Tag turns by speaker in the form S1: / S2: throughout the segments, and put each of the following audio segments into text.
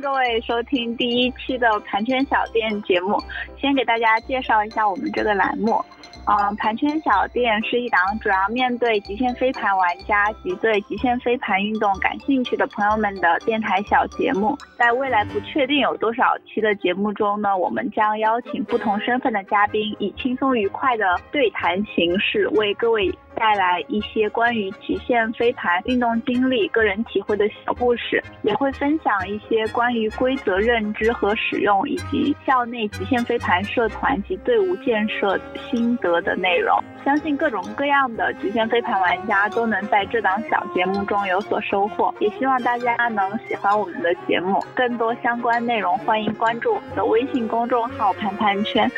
S1: 各位收听第一期的盘圈小店节目。先给大家介绍一下我们这个栏目。嗯，盘圈小店是一档主要面对极限飞盘玩家及对极限飞盘运动感兴趣的朋友们的电台小节目。在未来不确定有多少期的节目中呢，我们将邀请不同身份的嘉宾，以轻松愉快的对谈形式，为各位带来一些关于极限飞盘运动经历、个人体会的小故事，也会分享一些关于规则认知和使用，以及校内极限飞盘社团及队伍建设心得。的内容，相信各种各样的极限飞盘玩家都能在这档小节目中有所收获，也希望大家能喜欢我们的节目。更多相关内容，欢迎关注我们的微信公众号“盘盘圈”。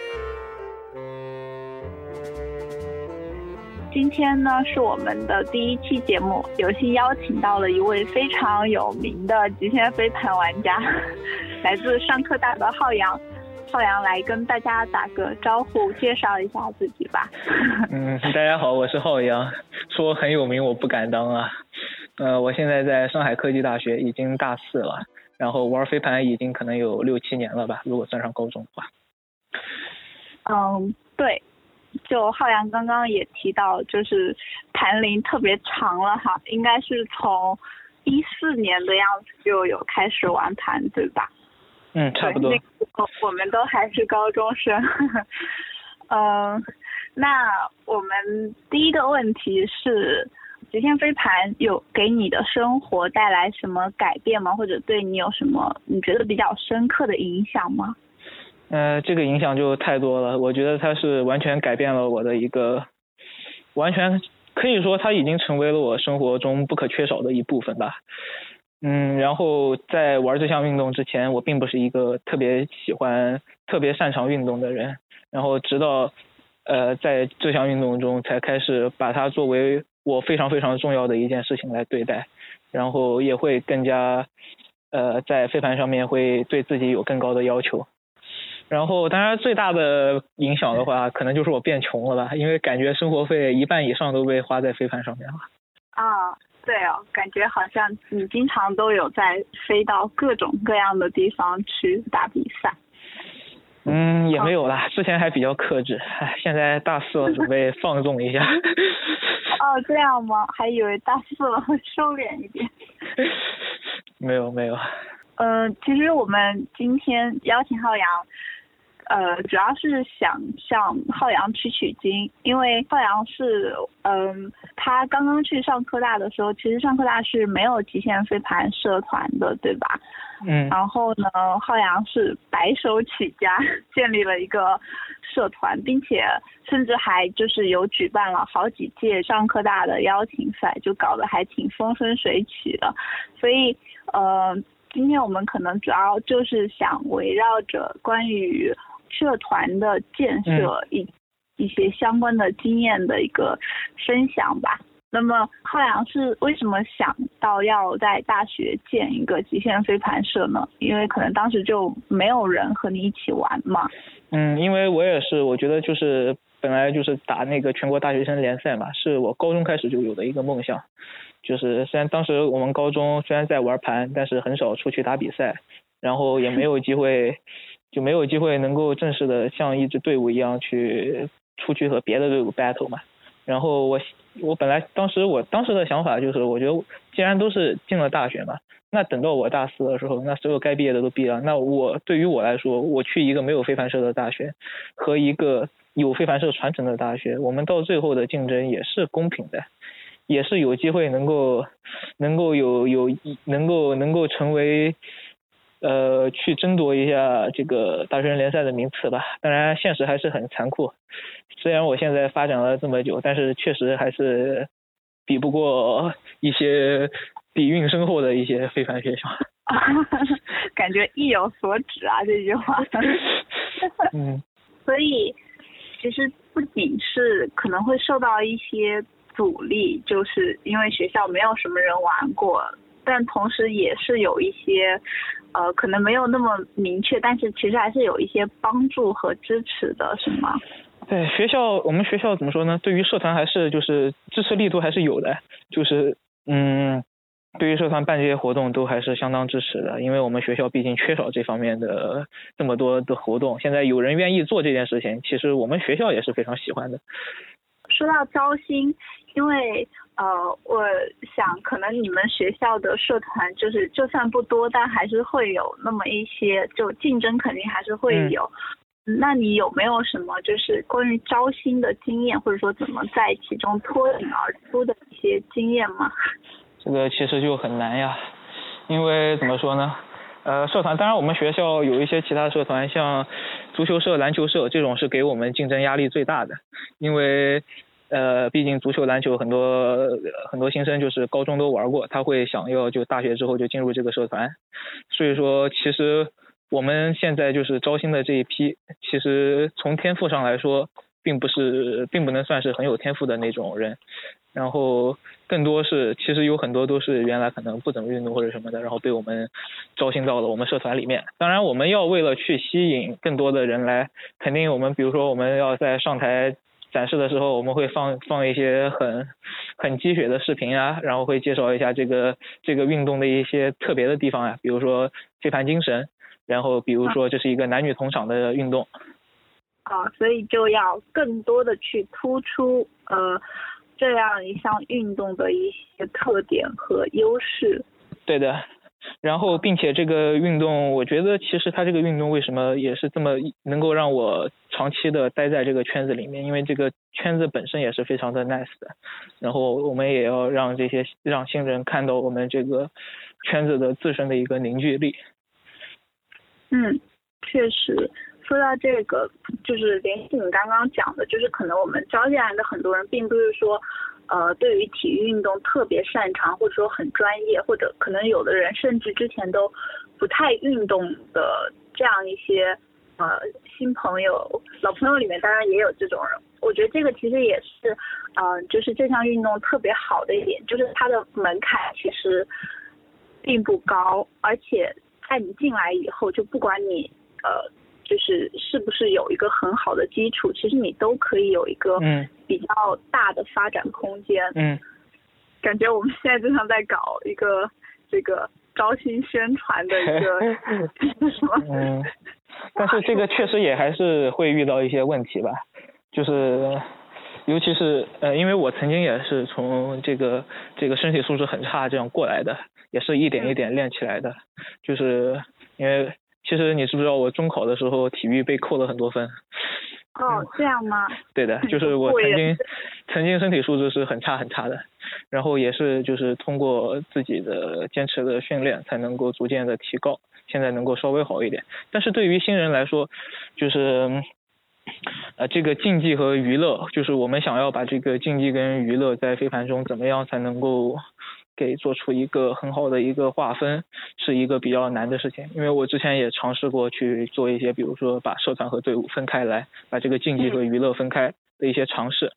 S1: 今天呢是我们的第一期节目，有幸邀请到了一位非常有名的极限飞盘玩家，来自上科大的浩洋。浩洋来跟大家打个招呼，介绍一下自己吧。
S2: 嗯，大家好，我是浩洋。说很有名，我不敢当啊。呃，我现在在上海科技大学，已经大四了。然后玩飞盘已经可能有六七年了吧，如果算上高中的话。
S1: 嗯，对。就浩洋刚刚也提到，就是盘龄特别长了哈，应该是从一四年的样子就有开始玩盘，对吧？
S2: 嗯，差不多。
S1: 我们都还是高中生。嗯，那我们第一个问题是，极限飞盘有给你的生活带来什么改变吗？或者对你有什么你觉得比较深刻的影响吗？
S2: 呃，这个影响就太多了。我觉得它是完全改变了我的一个，完全可以说它已经成为了我生活中不可缺少的一部分吧。嗯，然后在玩这项运动之前，我并不是一个特别喜欢、特别擅长运动的人。然后直到呃在这项运动中，才开始把它作为我非常非常重要的一件事情来对待。然后也会更加呃在飞盘上面会对自己有更高的要求。然后当然最大的影响的话，可能就是我变穷了吧，因为感觉生活费一半以上都被花在飞盘上面了。
S1: 啊。对哦，感觉好像你经常都有在飞到各种各样的地方去打比赛。
S2: 嗯，也没有啦，之前还比较克制，唉，现在大四了，准备 放纵一下。
S1: 哦，这样吗？还以为大四了会 收敛一点。
S2: 没 有没有。
S1: 嗯，其实我们今天邀请浩洋。呃，主要是想向浩洋取取经，因为浩洋是，嗯，他刚刚去上科大的时候，其实上科大是没有极限飞盘社团的，对吧？
S2: 嗯。
S1: 然后呢，浩洋是白手起家建立了一个社团，并且甚至还就是有举办了好几届上科大的邀请赛，就搞得还挺风生水起的。所以，呃，今天我们可能主要就是想围绕着关于。社团的建设一一些相关的经验的一个分享吧。那么浩洋是为什么想到要在大学建一个极限飞盘社呢？因为可能当时就没有人和你一起玩嘛。
S2: 嗯，因为我也是，我觉得就是本来就是打那个全国大学生联赛嘛，是我高中开始就有的一个梦想。就是虽然当时我们高中虽然在玩盘，但是很少出去打比赛，然后也没有机会。就没有机会能够正式的像一支队伍一样去出去和别的队伍 battle 嘛。然后我我本来当时我当时的想法就是，我觉得既然都是进了大学嘛，那等到我大四的时候，那所有该毕业的都毕业了，那我对于我来说，我去一个没有非凡社的大学和一个有非凡社传承的大学，我们到最后的竞争也是公平的，也是有机会能够能够有有能够能够成为。呃，去争夺一下这个大学生联赛的名次吧。当然，现实还是很残酷。虽然我现在发展了这么久，但是确实还是比不过一些底蕴深厚的一些非凡学校。
S1: 感觉意有所指啊，这句话。
S2: 嗯。
S1: 所以，其实不仅是可能会受到一些阻力，就是因为学校没有什么人玩过。但同时也是有一些，呃，可能没有那么明确，但是其实还是有一些帮助和支持的，是吗？
S2: 对学校，我们学校怎么说呢？对于社团还是就是支持力度还是有的，就是嗯，对于社团办这些活动都还是相当支持的，因为我们学校毕竟缺少这方面的这么多的活动。现在有人愿意做这件事情，其实我们学校也是非常喜欢的。
S1: 说到招新，因为呃，我想可能你们学校的社团就是就算不多，但还是会有那么一些，就竞争肯定还是会有。那你有没有什么就是关于招新的经验，或者说怎么在其中脱颖而出的一些经验吗？
S2: 这个其实就很难呀，因为怎么说呢？呃，社团当然我们学校有一些其他社团，像足球社、篮球社这种是给我们竞争压力最大的，因为呃，毕竟足球、篮球很多很多新生就是高中都玩过，他会想要就大学之后就进入这个社团，所以说其实。我们现在就是招新的这一批，其实从天赋上来说，并不是，并不能算是很有天赋的那种人，然后更多是，其实有很多都是原来可能不怎么运动或者什么的，然后被我们招新到了我们社团里面。当然，我们要为了去吸引更多的人来，肯定我们比如说我们要在上台展示的时候，我们会放放一些很很鸡血的视频啊，然后会介绍一下这个这个运动的一些特别的地方啊，比如说飞盘精神。然后，比如说，这是一个男女同场的运动。
S1: 啊，所以就要更多的去突出呃这样一项运动的一些特点和优势。
S2: 对的，然后并且这个运动，我觉得其实它这个运动为什么也是这么能够让我长期的待在这个圈子里面？因为这个圈子本身也是非常的 nice 的。然后我们也要让这些让新人看到我们这个圈子的自身的一个凝聚力。
S1: 嗯，确实，说到这个，就是联系你刚刚讲的，就是可能我们招进来的很多人，并不是说，呃，对于体育运动特别擅长，或者说很专业，或者可能有的人甚至之前都不太运动的这样一些呃新朋友、老朋友里面，当然也有这种人。我觉得这个其实也是，嗯，就是这项运动特别好的一点，就是它的门槛其实并不高，而且。在你进来以后，就不管你呃，就是是不是有一个很好的基础，其实你都可以有一个比较大的发展空间。
S2: 嗯，
S1: 感觉我们现在就像在搞一个这个招新宣传的一个 什么？
S2: 嗯，但是这个确实也还是会遇到一些问题吧，就是尤其是呃，因为我曾经也是从这个这个身体素质很差这样过来的。也是一点一点练起来的，就是因为其实你知不知道我中考的时候体育被扣了很多分？
S1: 哦，这样吗？
S2: 对的，就是我曾经曾经身体素质是很差很差的，然后也是就是通过自己的坚持的训练才能够逐渐的提高，现在能够稍微好一点。但是对于新人来说，就是呃这个竞技和娱乐，就是我们想要把这个竞技跟娱乐在飞盘中怎么样才能够。给做出一个很好的一个划分，是一个比较难的事情。因为我之前也尝试过去做一些，比如说把社团和队伍分开来，把这个竞技和娱乐分开的一些尝试，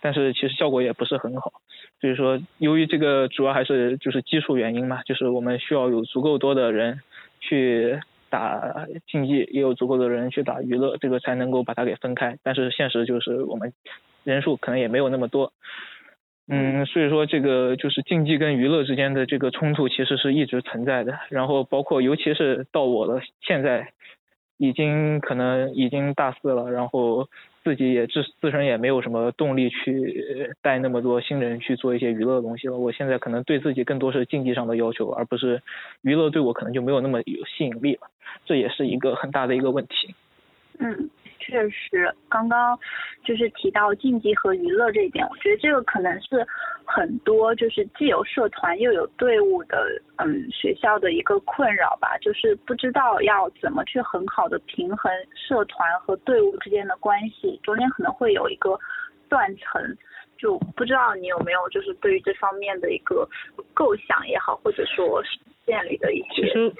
S2: 但是其实效果也不是很好。所以说，由于这个主要还是就是基础原因嘛，就是我们需要有足够多的人去打竞技，也有足够的人去打娱乐，这个才能够把它给分开。但是现实就是我们人数可能也没有那么多。嗯，所以说这个就是竞技跟娱乐之间的这个冲突，其实是一直存在的。然后包括尤其是到我的现在，已经可能已经大四了，然后自己也自自身也没有什么动力去带那么多新人去做一些娱乐的东西了。我现在可能对自己更多是竞技上的要求，而不是娱乐对我可能就没有那么有吸引力了。这也是一个很大的一个问题。
S1: 嗯。确实，刚刚就是提到竞技和娱乐这一点，我觉得这个可能是很多就是既有社团又有队伍的嗯学校的一个困扰吧，就是不知道要怎么去很好的平衡社团和队伍之间的关系，中间可能会有一个断层，就不知道你有没有就是对于这方面的一个构想也好，或者说建立的一些。
S2: 其实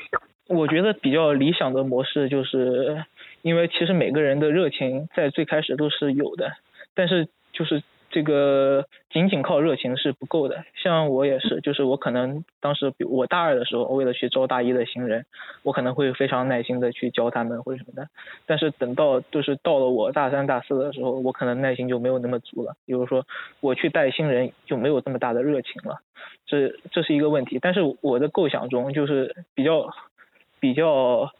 S2: 我觉得比较理想的模式就是。因为其实每个人的热情在最开始都是有的，但是就是这个仅仅靠热情是不够的。像我也是，就是我可能当时比我大二的时候，为了去招大一的新人，我可能会非常耐心的去教他们或者什么的。但是等到就是到了我大三大四的时候，我可能耐心就没有那么足了。比如说我去带新人就没有这么大的热情了，这这是一个问题。但是我的构想中就是比较比较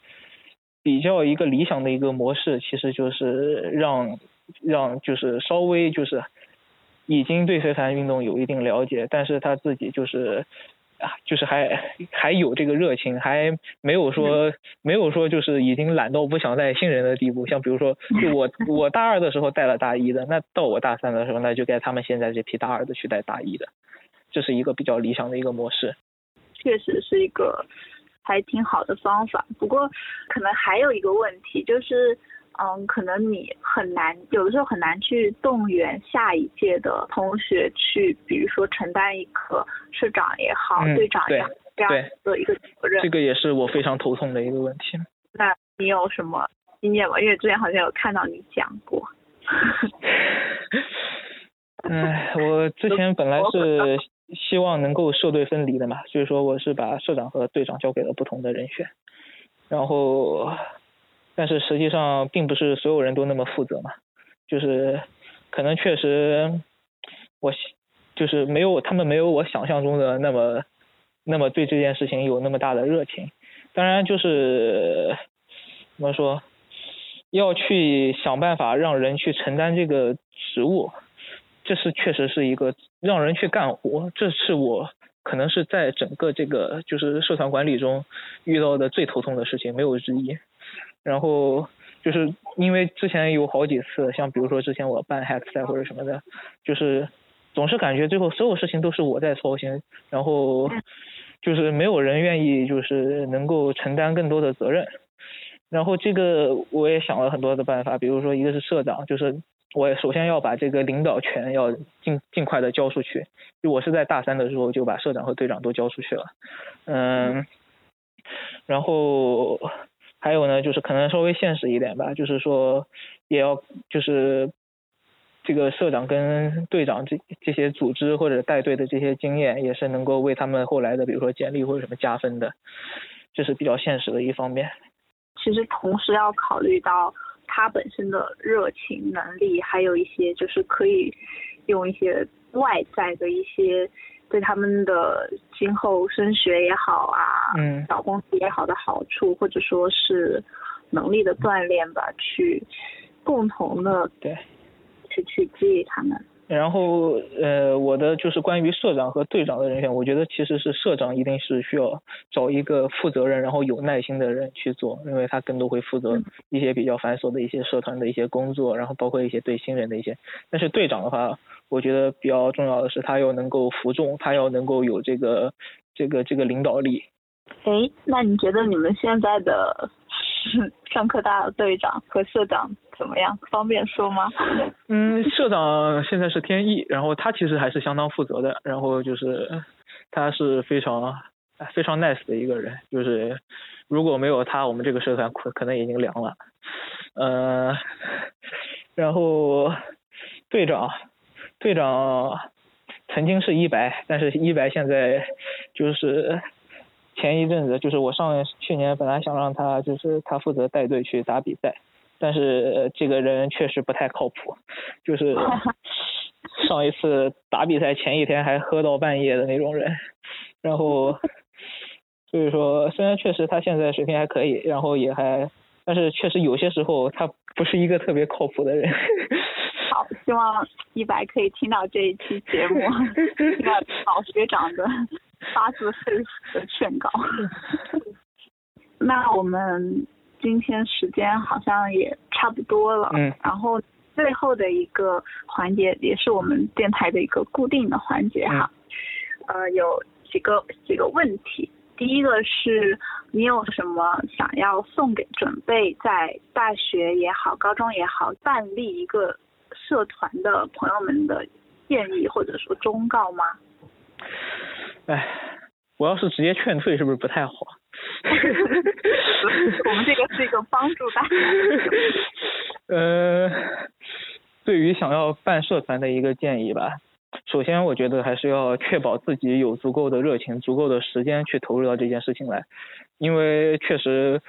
S2: 比较一个理想的一个模式，其实就是让让就是稍微就是。已经对飞盘运动有一定了解，但是他自己就是啊，就是还还有这个热情，还没有说没有说就是已经懒到不想带新人的地步。像比如说，就我我大二的时候带了大一的，那到我大三的时候，那就该他们现在这批大二的去带大一的，这是一个比较理想的一个模式。
S1: 确实是一个还挺好的方法，不过可能还有一个问题就是。嗯，可能你很难，有的时候很难去动员下一届的同学去，比如说承担一个社长也好，队长也好这样的一个责任。
S2: 这个也是我非常头痛的一个问题。
S1: 那你有什么经验吗？因为之前好像有看到你讲过。
S2: 哎，我之前本来是希望能够社队分离的嘛，所以说我是把社长和队长交给了不同的人选，然后。但是实际上并不是所有人都那么负责嘛，就是可能确实我就是没有他们没有我想象中的那么那么对这件事情有那么大的热情。当然就是怎么说，要去想办法让人去承担这个职务，这是确实是一个让人去干活，这是我可能是在整个这个就是社团管理中遇到的最头痛的事情，没有之一。然后就是因为之前有好几次，像比如说之前我办 hack 赛或者什么的，就是总是感觉最后所有事情都是我在操心，然后就是没有人愿意就是能够承担更多的责任。然后这个我也想了很多的办法，比如说一个是社长，就是我首先要把这个领导权要尽尽快的交出去，就我是在大三的时候就把社长和队长都交出去了，嗯，然后。还有呢，就是可能稍微现实一点吧，就是说，也要就是这个社长跟队长这这些组织或者带队的这些经验，也是能够为他们后来的比如说简历或者什么加分的，这是比较现实的一方面。
S1: 其实同时要考虑到他本身的热情能力，还有一些就是可以用一些外在的一些。对他们的今后升学也好啊，
S2: 嗯，
S1: 找公司也好的好处，或者说是能力的锻炼吧，去共同的
S2: 对，
S1: 去去激励他们。
S2: 然后呃，我的就是关于社长和队长的人选，我觉得其实是社长一定是需要找一个负责任，然后有耐心的人去做，因为他更多会负责一些比较繁琐的一些社团的一些工作，然后包括一些对新人的一些。但是队长的话，我觉得比较重要的是他要能够服众，他要能够有这个这个这个领导力。
S1: 哎，那你觉得你们现在的 上课大队长和社长？怎么样？方便说吗？
S2: 嗯，社长现在是天意，然后他其实还是相当负责的，然后就是他是非常非常 nice 的一个人，就是如果没有他，我们这个社团可可能已经凉了。呃，然后队长队长曾经是一白，但是一白现在就是前一阵子，就是我上去年本来想让他就是他负责带队去打比赛。但是这个人确实不太靠谱，就是 上一次打比赛前一天还喝到半夜的那种人，然后 所以说虽然确实他现在水平还可以，然后也还，但是确实有些时候他不是一个特别靠谱的人。
S1: 好，希望一白可以听到这一期节目，听到老学长的发自肺腑的劝告。那我们。今天时间好像也差不多了，
S2: 嗯，
S1: 然后最后的一个环节也是我们电台的一个固定的环节哈，呃，有几个几个问题，第一个是你有什么想要送给准备在大学也好、高中也好办立一个社团的朋友们的建议或者说忠告吗？
S2: 哎，我要是直接劝退是不是不太好？
S1: 我们这个是一个帮助大家。
S2: 呃，对于想要办社团的一个建议吧。首先，我觉得还是要确保自己有足够的热情、足够的时间去投入到这件事情来，因为确实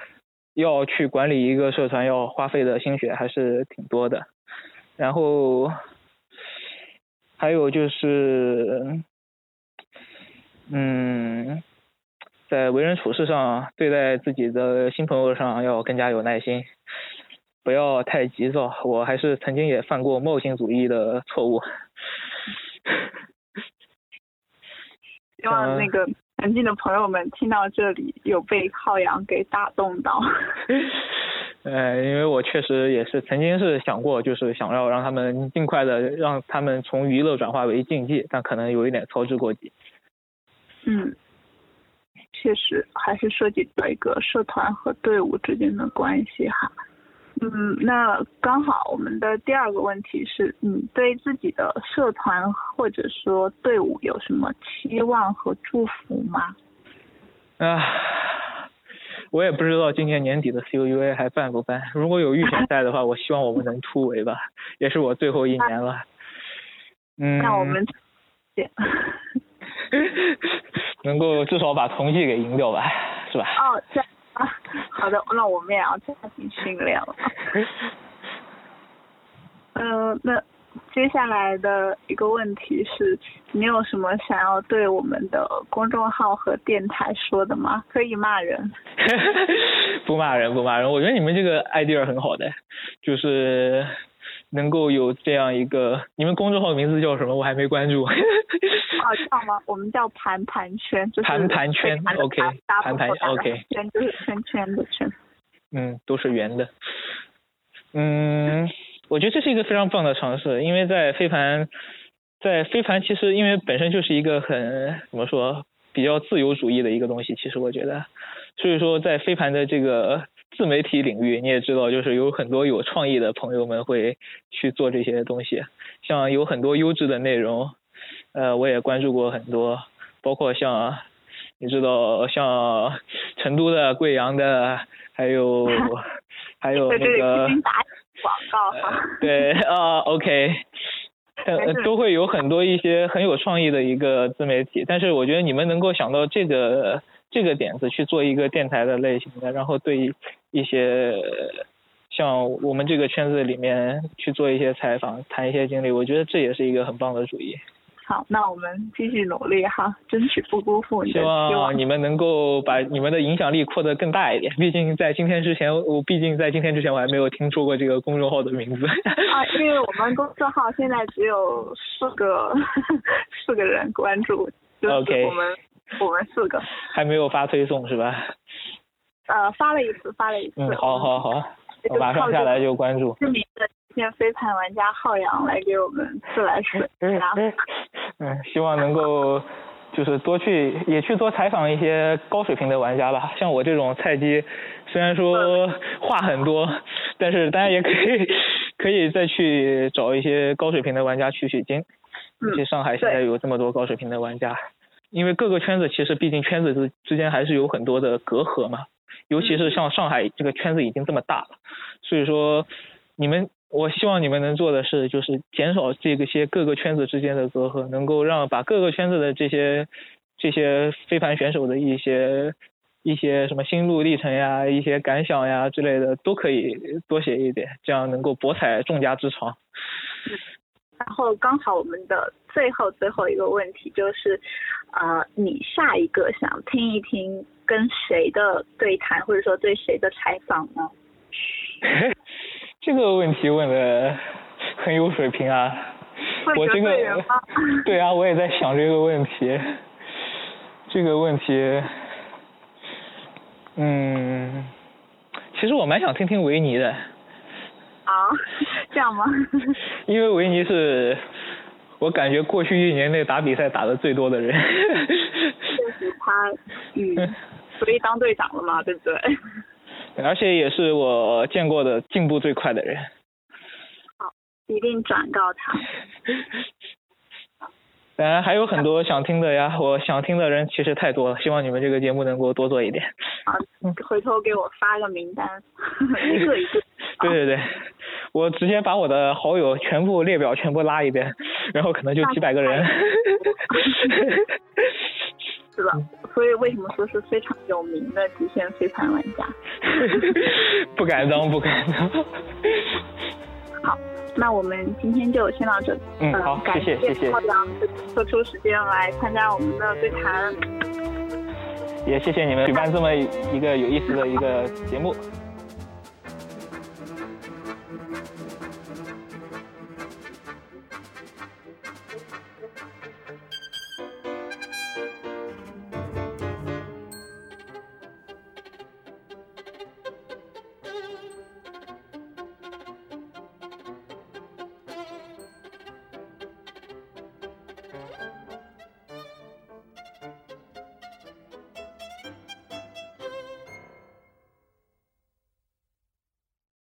S2: 要去管理一个社团，要花费的心血还是挺多的。然后还有就是，嗯，在为人处事上，对待自己的新朋友上要更加有耐心，不要太急躁。我还是曾经也犯过冒险主义的错误。
S1: 希望那个曾经的朋友们听到这里有被浩洋给打动到。
S2: 呃，因为我确实也是曾经是想过，就是想要让他们尽快的让他们从娱乐转化为竞技，但可能有一点操之过急。
S1: 嗯，确实还是涉及到一个社团和队伍之间的关系哈。嗯，那刚好我们的第二个问题是，你对自己的社团或者说队伍有什么期望和祝福吗？
S2: 啊，我也不知道今年年底的 C U U A 还办不办。如果有预选赛的话，我希望我们能突围吧，也是我最后一年了。嗯。
S1: 那我们，
S2: 能够至少把同济给赢掉吧，是吧？
S1: 哦，这。啊，好的，那我们也要加紧训练了。嗯，那接下来的一个问题是，你有什么想要对我们的公众号和电台说的吗？可以骂人。
S2: 不骂人，不骂人。我觉得你们这个 idea 很好的，就是。能够有这样一个，你们公众号名字叫什么？我还没关注。
S1: 啊，叫吗？我们叫盘盘圈，就是
S2: 盘盘圈，OK，盘盘，OK，
S1: 圈就是圈圈的圈。
S2: 嗯，都是圆的。嗯，我觉得这是一个非常棒的尝试，因为在飞盘，在飞盘其实因为本身就是一个很怎么说比较自由主义的一个东西，其实我觉得，所以说在飞盘的这个。自媒体领域你也知道，就是有很多有创意的朋友们会去做这些东西，像有很多优质的内容，呃，我也关注过很多，包括像你知道像成都的、贵阳的，还有 还有那个
S1: 广告哈，
S2: 对啊，OK，呃，都会有很多一些很有创意的一个自媒体，但是我觉得你们能够想到这个。这个点子去做一个电台的类型的，然后对一些像我们这个圈子里面去做一些采访，谈一些经历，我觉得这也是一个很棒的主意。
S1: 好，那我们继续努力哈，争取不辜负你的
S2: 希望你们能够把你们的影响力扩得更大一点。毕竟在今天之前，我毕竟在今天之前我还没有听说过这个公众号的名字。
S1: 啊，因为我们公众号现在只有四个 四个人关注，就是我们。我们四个
S2: 还没有发推送是吧？
S1: 呃，发了一次，发了一次。
S2: 嗯，好，好，好，我马上下来就关注。
S1: 知名的极限飞盘玩家浩洋来给我们自来水。嗯，
S2: 嗯，希望能够就是多去也去多采访一些高水平的玩家吧。像我这种菜鸡，虽然说话很多，但是大家也可以可以再去找一些高水平的玩家取取经。嗯。而且上海现在有这么多高水平的玩家。因为各个圈子其实毕竟圈子之之间还是有很多的隔阂嘛，尤其是像上海这个圈子已经这么大了，所以说你们我希望你们能做的是就是减少这个些各个圈子之间的隔阂，能够让把各个圈子的这些这些飞盘选手的一些一些什么心路历程呀、一些感想呀之类的都可以多写一点，这样能够博采众家之长。
S1: 然后刚好我们的最后最后一个问题就是，呃，你下一个想听一听跟谁的对谈，或者说对谁的采访呢？
S2: 这个问题问的很有水平啊！我这个 对啊，我也在想这个问题。这个问题，嗯，其实我蛮想听听维尼的。
S1: 啊，这样吗？
S2: 因为维尼是，我感觉过去一年内打比赛打的最多的人。
S1: 确实，他嗯，所以当队长了嘛，对不对？
S2: 而且也是我见过的进步最快的人。
S1: 好，一定转告他。
S2: 当然还有很多想听的呀，我想听的人其实太多了，希望你们这个节目能够多做一点。
S1: 啊，回头给我发个名单，一个一个。
S2: 对对对，我直接把我的好友全部列表全部拉一遍，然后可能就几百个人。
S1: 是的，所以为什么说是非常有名的极限飞盘玩家？
S2: 不敢当，不敢当。
S1: 好，那我们今天就先到这里。
S2: 嗯，好，谢谢谢谢。
S1: 浩洋抽出时间来参加我们的对谈。
S2: 也谢谢你们举办这么一个有意思的一个节目。